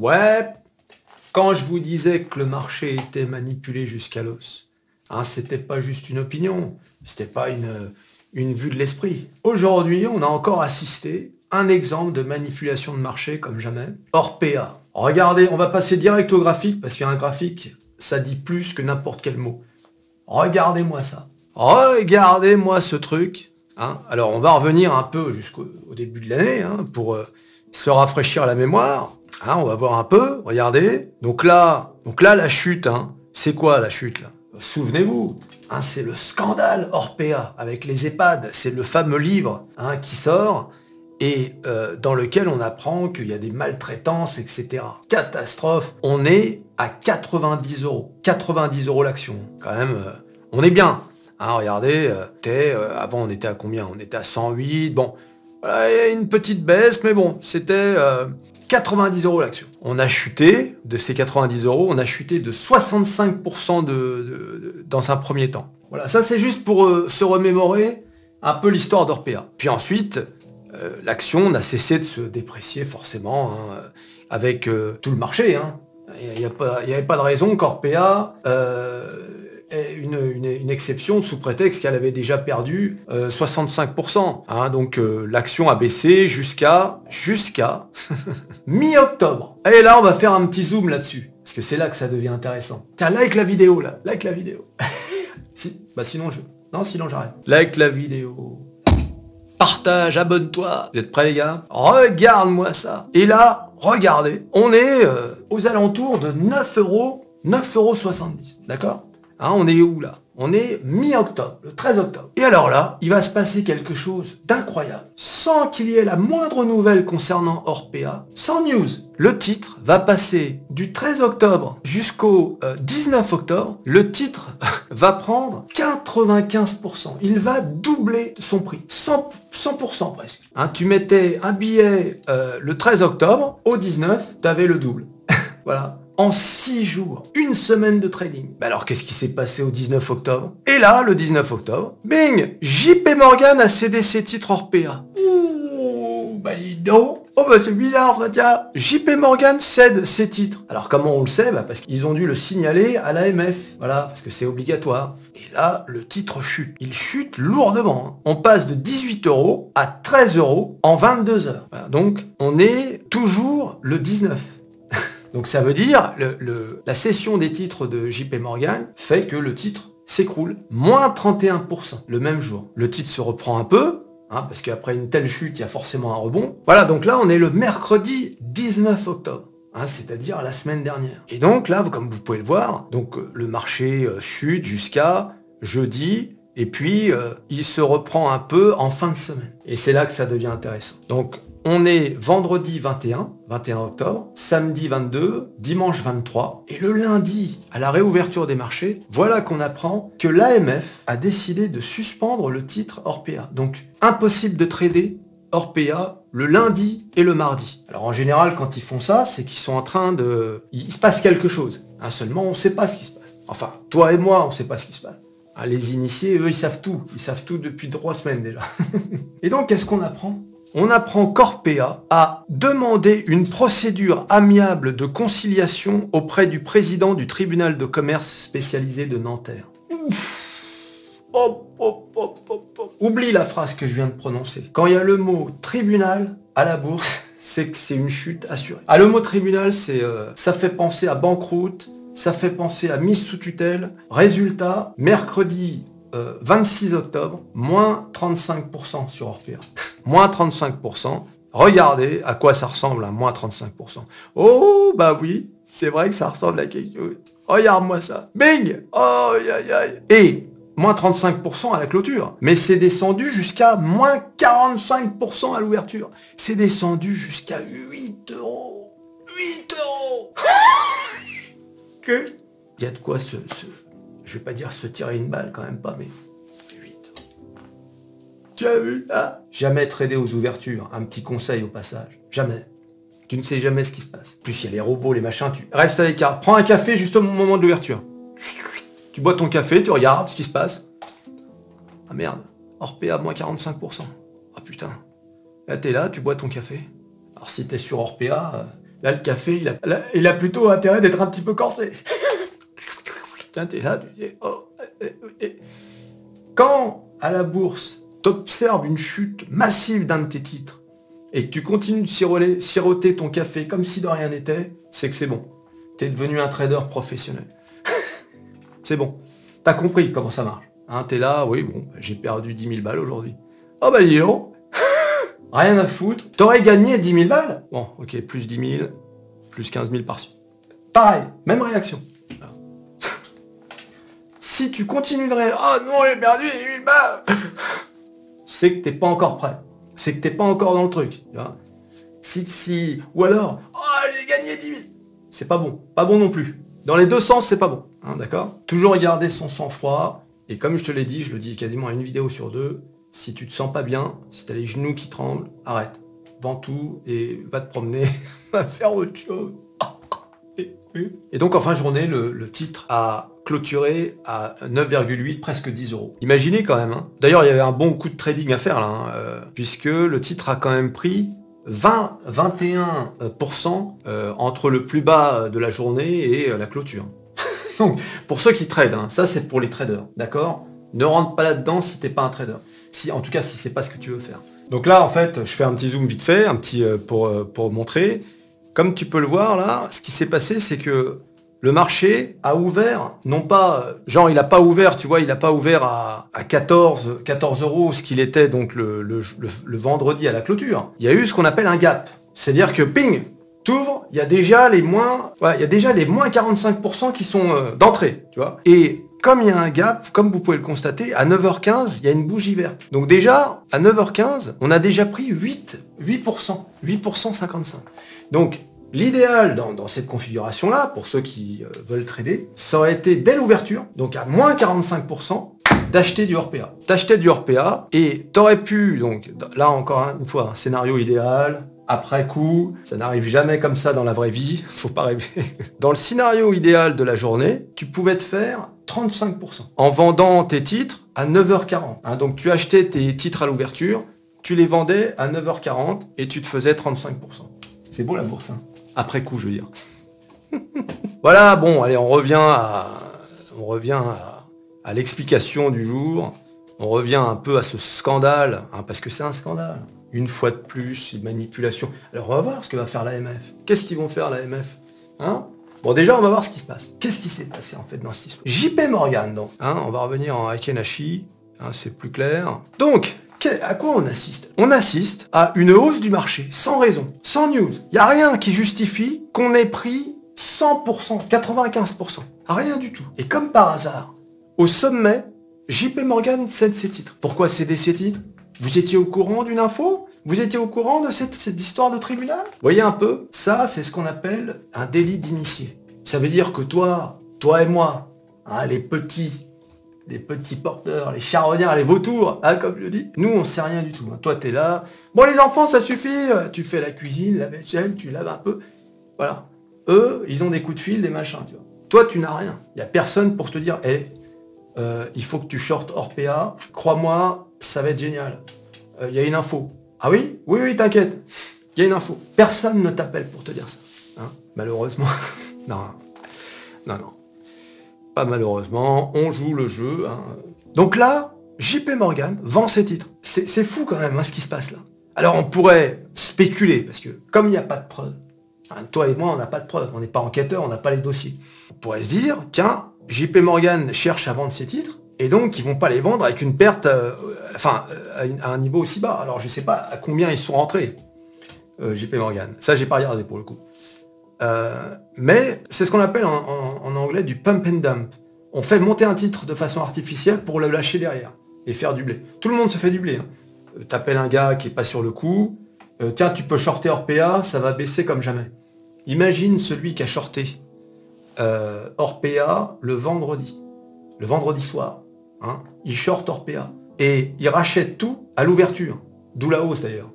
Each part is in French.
Ouais, quand je vous disais que le marché était manipulé jusqu'à l'os, hein, c'était pas juste une opinion, c'était pas une, vue de l'esprit. Aujourd'hui, on a encore assisté un exemple de manipulation de marché comme jamais. Orpea. Regardez, on va passer direct au graphique parce qu'un graphique, ça dit plus que n'importe quel mot. Regardez-moi ça. Regardez-moi ce truc. Hein. Alors, on va revenir un peu jusqu'au début de l'année hein, pour euh, se rafraîchir la mémoire. Hein, on va voir un peu. Regardez. Donc là, la chute. c'est quoi la chute là? Souvenez-vous, c'est le scandale Orpea avec les EHPAD. C'est le fameux livre qui sort et euh, dans lequel on apprend qu'il y a des maltraitances, etc. Catastrophe. On est à 90 euros. 90 euros l'action. Quand même, euh, on est bien. Hein, regardez, euh, avant on était à combien? On était à 108. Bon, il y a une petite baisse, mais bon, c'était 90 euros l'action. On a chuté de ces 90 euros, on a chuté de 65% de, dans un premier temps. Voilà, ça c'est juste pour se remémorer un peu l'histoire d'Orpea. Puis ensuite, euh, l'action n'a cessé de se déprécier forcément hein, avec euh, tout le marché. Hein. Il n'y avait pas de raison qu'Orpea euh, une, exception sous prétexte qu'elle avait déjà perdu 65%. Hein. donc l'action a baissé jusqu'à jusqu'à mi-octobre. Et là, on va faire un petit zoom là-dessus. Parce que c'est là que ça devient intéressant. Tiens, like la vidéo là, like la vidéo. si, bah sinon je... Non, sinon j'arrête. Like la vidéo partage, abonne-toi. Vous êtes prêts les gars? Regarde-moi ça. Et là, regardez, on est euh, aux alentours de 9 euros, 9,70 euros. D'accord? Hein, On est où là? On est mi-octobre, le 13 octobre. Et alors là, il va se passer quelque chose d'incroyable. Sans qu'il y ait la moindre nouvelle concernant Orpea, sans news, le titre va passer du 13 octobre jusqu'au 19 euh, octobre. Le titre va prendre 95%. Il va doubler son prix. 100%, presque. Hein, tu mettais un billet euh, le 13 octobre, au 19, tu avais le double. voilà en 6 jours, une semaine de trading. Bah alors qu'est-ce qui s'est passé au 19 octobre? Et là, le 19 octobre, bing JP Morgan a cédé ses titres Orpea. Ouh, bah non Oh bah c'est bizarre ça tiens JP Morgan cède ses titres. Alors comment on le sait? Bah Parce qu'ils ont dû le signaler à l'AMF. Voilà, parce que c'est obligatoire. Et là, le titre chute. Il chute lourdement. Hein. On passe de 18 euros à 13 euros en 22 heures. donc on est toujours le 19. Donc ça veut dire, la cession des titres de JP Morgan fait que le titre s'écroule. Moins 31% le même jour. Le titre se reprend un peu, hein, parce qu'après une telle chute, il y a forcément un rebond. Voilà, donc là, on est le mercredi 19 octobre. Hein, c'est-à-dire la semaine dernière. Et donc là, comme vous pouvez le voir, euh, le marché euh, chute jusqu'à jeudi, et puis euh, il se reprend un peu en fin de semaine. Et c'est là que ça devient intéressant. Donc on est vendredi 21, 21 octobre, samedi 22, dimanche 23, et le lundi, à la réouverture des marchés, voilà qu'on apprend que l'AMF a décidé de suspendre le titre Orpea. Donc impossible de trader Orpea le lundi et le mardi. Alors en général, quand ils font ça, c'est qu'ils sont en train de... Il se passe quelque chose. Hein, seulement, on ne sait pas ce qui se passe. Enfin, toi et moi, on ne sait pas ce qui se passe. Hein, les initiés, eux, ils savent tout. Ils savent tout depuis trois semaines déjà. et donc, qu'est-ce qu'on apprend? On apprend qu'Orpea a demandé une procédure amiable de conciliation auprès du président du tribunal de commerce spécialisé de Nanterre. Oublie la phrase que je viens de prononcer. Quand il y a le mot tribunal à la bourse, c'est que c'est une chute assurée. Ah, le mot tribunal, c'est, euh, ça fait penser à banqueroute, ça fait penser à mise sous tutelle. Résultat, mercredi 26 euh, octobre, moins 35% sur Orpea. moins 35%. Regardez à quoi ça ressemble à moins 35%. Oh, bah oui, c'est vrai que ça ressemble à quelque chose. Regarde-moi ça. Bing Oh, aïe, aïe. Et moins 35% à la clôture. Mais c'est descendu jusqu'à moins 45% à l'ouverture. C'est descendu jusqu'à 8 euros. 8 euros Que? Il y a de quoi se je vais pas dire se tirer une balle quand même pas, mais 8. Tu as vu hein? Jamais trader aux ouvertures. Un petit conseil au passage. Jamais. Tu ne sais jamais ce qui se passe. plus, il y a les robots, les machins, tu restes à l'écart. Prends un café juste au moment de l'ouverture. Tu bois ton café, tu regardes ce qui se passe. Ah merde, Orpea moins 45%. Ah putain. Là t'es là, tu bois ton café. Alors si t'es sur Orpea, Là, le café, il a plutôt intérêt d'être un petit peu corsé. Tiens, t'es là, tu dis, oh, eh, eh, eh. Quand, à la bourse, t'observes une chute massive d'un de tes titres, et que tu continues de siroter ton café comme si de rien n'était, c'est que c'est bon. T'es devenu un trader professionnel. c'est bon. T'as compris comment ça marche. Hein, T'es là, oui, bon, j'ai perdu 10 000 balles aujourd'hui. Oh bah dis donc Rien à foutre. T'aurais gagné 10 000 balles? Bon, ok, plus 10 000, plus 15 000 par-ci. Pareil, même réaction. Si tu continues de réagir, oh non, j'ai perdu 10 000 balles C'est que t'es pas encore prêt. C'est que t'es pas encore dans le truc. si, si, ou alors, oh, j'ai gagné 10 000. C'est pas bon. Pas bon non plus. Dans les deux sens, c'est pas bon. Hein, d'accord Toujours garder son sang-froid. Et comme je te l'ai dit, je le dis quasiment à une vidéo sur deux, si tu te sens pas bien, si tu as les genoux qui tremblent, arrête. Vends tout et va te promener, va faire autre chose. Et donc en fin de journée, le, titre a clôturé à 9,8, presque 10 euros. Imaginez quand même. Hein. D'ailleurs, il y avait un bon coup de trading à faire là, hein, euh, puisque le titre a quand même pris 20-21% euh, entre le plus bas de la journée et euh, la clôture. donc, pour ceux qui tradent, hein, ça c'est pour les traders, d'accord? Ne rentre pas là-dedans si t'es pas un trader. Si, en tout cas, si c'est pas ce que tu veux faire. Donc là, en fait, je fais un petit zoom vite fait, un petit pour, pour montrer. Comme tu peux le voir là, ce qui s'est passé, c'est que le marché a ouvert, non pas, genre il n'a pas ouvert, tu vois, il n'a pas ouvert à, 14, 14 euros, ce qu'il était donc le, le, vendredi à la clôture. Il y a eu ce qu'on appelle un gap. C'est-à-dire que ping, t'ouvres, il y a déjà les moins, il y a déjà les moins 45% qui sont euh, d'entrée, tu vois. Et comme il y a un gap, comme vous pouvez le constater, à 9h15, il y a une bougie verte. Donc déjà, à 9h15, on a déjà pris 8, 8%, 8% 55. Donc, l'idéal dans, cette configuration-là, pour ceux qui euh, veulent trader, ça aurait été dès l'ouverture, donc à moins 45%, d'acheter du RPA. T'achetais du RPA et t'aurais pu, donc là encore une fois, un scénario idéal, après coup, ça n'arrive jamais comme ça dans la vraie vie, faut pas rêver. Dans le scénario idéal de la journée, tu pouvais te faire 35% en vendant tes titres à 9h40. Hein, donc tu achetais tes titres à l'ouverture, tu les vendais à 9h40 et tu te faisais 35%. C'est beau la bourse. Hein. Après coup, je veux dire. voilà, bon, allez, on revient à, on revient à, l'explication du jour. On revient un peu à ce scandale, hein, parce que c'est un scandale une fois de plus, une manipulation. Alors on va voir ce que va faire l'AMF. Qu'est-ce qu'ils vont faire l'AMF hein? Bon déjà on va voir ce qui se passe. Qu'est-ce qui s'est passé en fait dans cette histoire? JP Morgan donc. Hein, on va revenir en Akenashi, hein, c'est plus clair. Donc, à quoi on assiste? On assiste à une hausse du marché, sans raison, sans news. Il n'y a rien qui justifie qu'on ait pris 100%, 95%. Rien du tout. Et comme par hasard, au sommet, JP Morgan cède ses titres. Pourquoi céder ses titres? Vous étiez au courant d'une info? Vous étiez au courant de cette, histoire de tribunal? Voyez un peu Ça, c'est ce qu'on appelle un délit d'initié. Ça veut dire que toi, toi et moi, hein, les petits, les petits porteurs, les charognards, les vautours, hein, comme je dis, nous, on sait rien du tout. Hein. Toi, tu es là. Bon, les enfants, ça suffit. Tu fais la cuisine, la vaisselle, tu laves un peu. Voilà. Eux, ils ont des coups de fil, des machins, tu. Toi, tu n'as rien. Il n'y a personne pour te dire, eh, euh, il faut que tu shortes hors PA. Crois-moi, ça va être génial. Il euh, y a une info. Ah oui? Oui, oui, t'inquiète. Il y a une info. Personne ne t'appelle pour te dire ça. Hein malheureusement. non. Non, non. Malheureusement. On joue le jeu. Hein. Donc là, JP Morgan vend ses titres. C'est fou quand même hein, ce qui se passe là. Alors on pourrait spéculer, parce que comme il n'y a pas de preuves, toi et moi on n'a pas de preuves, on n'est pas enquêteur, on n'a pas les dossiers. On pourrait se dire, tiens, JP Morgan cherche à vendre ses titres, et donc ils vont pas les vendre avec une perte, euh, enfin, euh, à, un niveau aussi bas. Alors je sais pas à combien ils sont rentrés, euh, JP Morgan. Ça, j'ai pas regardé pour le coup. Mais c'est ce qu'on appelle en, anglais du pump and dump. On fait monter un titre de façon artificielle pour le lâcher derrière et faire du blé. Tout le monde se fait du blé. Hein. T'appelles un gars qui est pas sur le coup. tiens, tu peux shorter Orpea, ça va baisser comme jamais. Imagine celui qui a shorté Orpea le vendredi, le vendredi soir. Hein, il short Orpea. Et il rachète tout à l'ouverture. D'où la hausse d'ailleurs.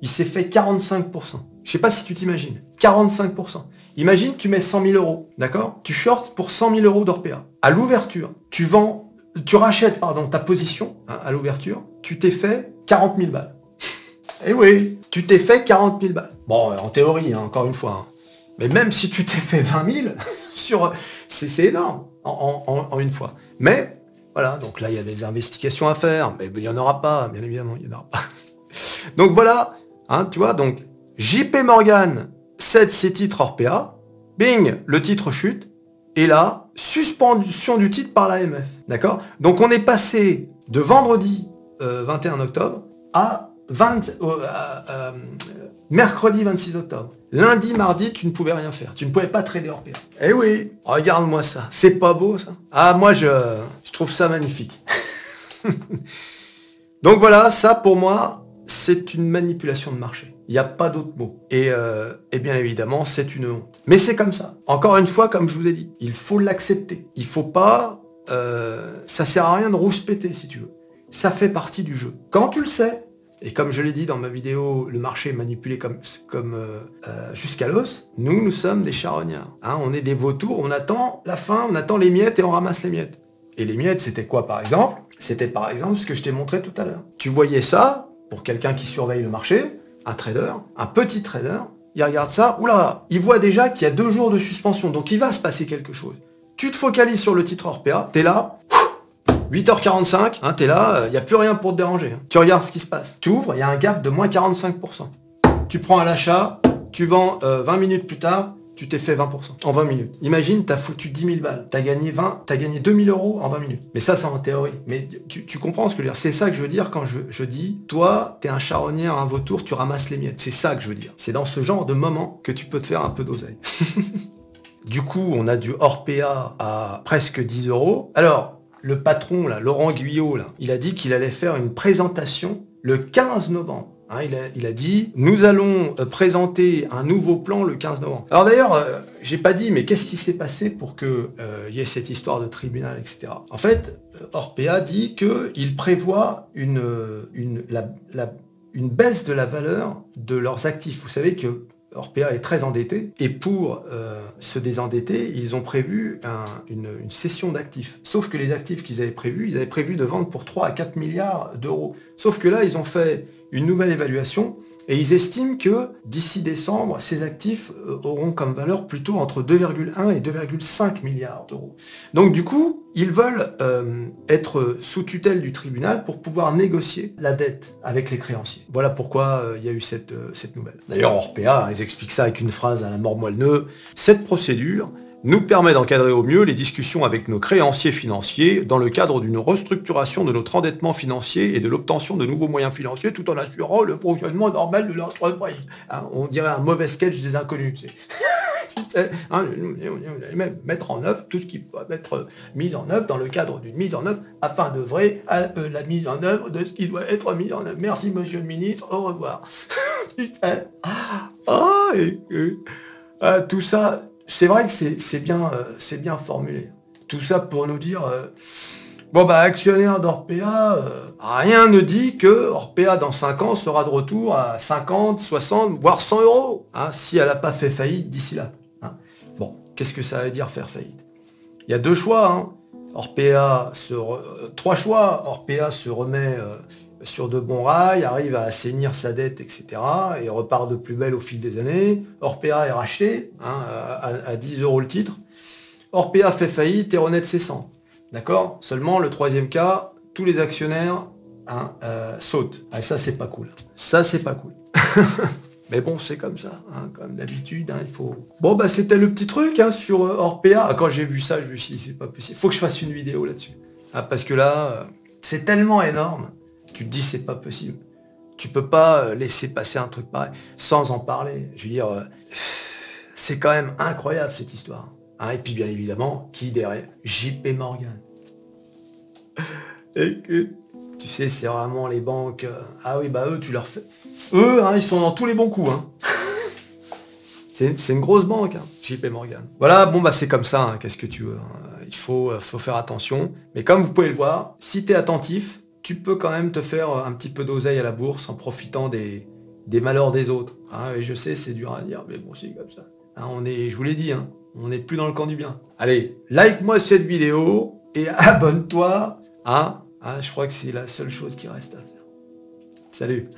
Il s'est fait 45%. Je sais pas si tu t'imagines. 45%. Imagine, tu mets 100 000 euros, d'accord? Tu shorts pour 100 000 euros d'Orpea. À l'ouverture, tu vends, tu rachètes, pardon, ta position hein, à l'ouverture, tu t'es fait 40 000 balles. Eh oui, tu t'es fait 40 000 balles. Bon, en théorie, hein, encore une fois. Mais même si tu t'es fait 20 000, sur, c'est énorme en, une fois. Mais, voilà, donc là, il y a des investigations à faire, mais il n'y en aura pas, bien évidemment, il n'y en aura pas. Donc voilà, hein, tu vois, donc JP Morgan cède ses titres hors PA, bing, le titre chute, et là, suspension du titre par l'AMF. D'accord? Donc on est passé de vendredi 21 euh, octobre à, 20, euh, euh, mercredi 26 octobre. Lundi, mardi, tu ne pouvais rien faire. Tu ne pouvais pas trader hors PA. Eh oui, regarde-moi ça. C'est pas beau ça? Ah moi je, je trouve ça magnifique. Donc voilà, ça pour moi, c'est une manipulation de marché. Il n'y a pas d'autre mot. Et, euh, et, bien évidemment, c'est une honte. Mais c'est comme ça. Encore une fois, comme je vous ai dit, il faut l'accepter. Il faut pas... Euh, ça sert à rien de rouspéter, si tu veux. Ça fait partie du jeu. Quand tu le sais, et comme je l'ai dit dans ma vidéo, le marché est manipulé comme, comme euh, jusqu'à l'os, nous, nous sommes des charognards. Hein, on est des vautours, on attend la fin, on attend les miettes et on ramasse les miettes. Et les miettes, c'était quoi par exemple? C'était par exemple ce que je t'ai montré tout à l'heure. Tu voyais ça, pour quelqu'un qui surveille le marché, un trader, un petit trader, il regarde ça, oula, il voit déjà qu'il y a deux jours de suspension, donc il va se passer quelque chose. Tu te focalises sur le titre hors PA, t'es là, 8h45, hein, t'es là, il n'y a plus rien pour te déranger. Hein. Tu regardes ce qui se passe. Tu ouvres, il y a un gap de moins 45%. Tu prends à l'achat, tu vends 20 euh, minutes plus tard, tu t'es fait 20% en 20 minutes. Imagine, t'as foutu 10 000 balles, t'as gagné 20, t'as gagné 2000 euros en 20 minutes. Mais ça, c'est en théorie. Mais tu, comprends ce que je veux dire C'est ça que je veux dire quand je, dis, toi, t'es un charognard, un vautour, tu ramasses les miettes. C'est ça que je veux dire. C'est dans ce genre de moment que tu peux te faire un peu d'oseille. du coup, on a du hors PA à presque 10 euros. Alors, le patron, là, Laurent Guyot, là, il a dit qu'il allait faire une présentation le 15 novembre. Hein, il, a, dit, nous allons euh, présenter un nouveau plan le 15 novembre. Alors d'ailleurs, euh, j'ai pas dit, mais qu'est-ce qui s'est passé pour qu'il euh, y ait cette histoire de tribunal, etc. En fait, Orpea dit qu'il prévoit une, une, une baisse de la valeur de leurs actifs. Vous savez que Orpea est très endetté et pour se désendetter, ils ont prévu une, une, cession d'actifs. Sauf que les actifs qu'ils avaient prévus, ils avaient prévu de vendre pour 3 à 4 milliards d'euros. Sauf que là, ils ont fait une nouvelle évaluation et ils estiment que d'ici décembre, ces actifs euh, auront comme valeur plutôt entre 2,1 et 2,5 milliards d'euros. Donc du coup, ils veulent euh, être sous tutelle du tribunal pour pouvoir négocier la dette avec les créanciers. Voilà pourquoi euh, il y a eu cette, nouvelle. D'ailleurs, Orpea, ils expliquent ça avec une phrase à la mort moelle Cette procédure nous permet d'encadrer au mieux les discussions avec nos créanciers financiers dans le cadre d'une restructuration de notre endettement financier et de l'obtention de nouveaux moyens financiers tout en assurant le fonctionnement normal de l'entreprise. Hein, on dirait un mauvais sketch des inconnus. Hein, mettre en œuvre tout ce qui peut être mis en œuvre dans le cadre d'une mise en œuvre afin d'œuvrer à euh, la mise en œuvre de ce qui doit être mis en œuvre. Merci monsieur le ministre, au revoir. ah, et, ah, tout ça, c'est vrai que c'est bien, euh, bien formulé. Tout ça pour nous dire, euh, bon bah actionnaire d'Orpea, euh, rien ne dit que Orpea dans 5 ans sera de retour à 50, 60, voire 100 euros, hein, si elle n'a pas fait faillite d'ici là. Hein. Bon, qu'est-ce que ça veut dire faire faillite? Il y a deux choix. Hein. Orpea se trois choix. Orpea se remet sur de bons rails, arrive à assainir sa dette, etc. et repart de plus belle au fil des années. Orpea est racheté hein, à, 10 euros le titre. Orpea fait faillite et renaît ses cendres. D'accord? Seulement, le troisième cas, tous les actionnaires hein, euh, sautent. Ah, ça, c'est pas cool. Ça, c'est pas cool. Mais bon, c'est comme ça, hein, comme d'habitude, il faut... Bon, bah c'était le petit truc sur euh, Orpea. Ah, quand j'ai vu ça, je me suis dit, c'est pas possible. Faut que je fasse une vidéo là-dessus. parce que là, euh, c'est tellement énorme tu te dis c'est pas possible. Tu peux pas euh, laisser passer un truc pareil sans en parler. Je veux dire, euh, c'est quand même incroyable cette histoire. Hein, et puis bien évidemment, qui derrière? JP Morgan. Et que, tu sais, c'est vraiment les banques. Ah oui, bah eux, tu leur fais. Eux, hein, ils sont dans tous les bons coups. Hein. c'est une grosse banque, JP Morgan. Voilà, bon bah c'est comme ça, qu'est-ce que tu veux. Il faut, faut faire attention. Mais comme vous pouvez le voir, si tu es attentif, tu peux quand même te faire un petit peu d'oseille à la bourse en profitant des, des malheurs des autres. Hein. et je sais, c'est dur à dire, mais bon, c'est comme ça. Hein, on est, je vous l'ai dit, hein, on n'est plus dans le camp du bien. Allez, like-moi cette vidéo et abonne-toi. Hein, je crois que c'est la seule chose qui reste à faire. Salut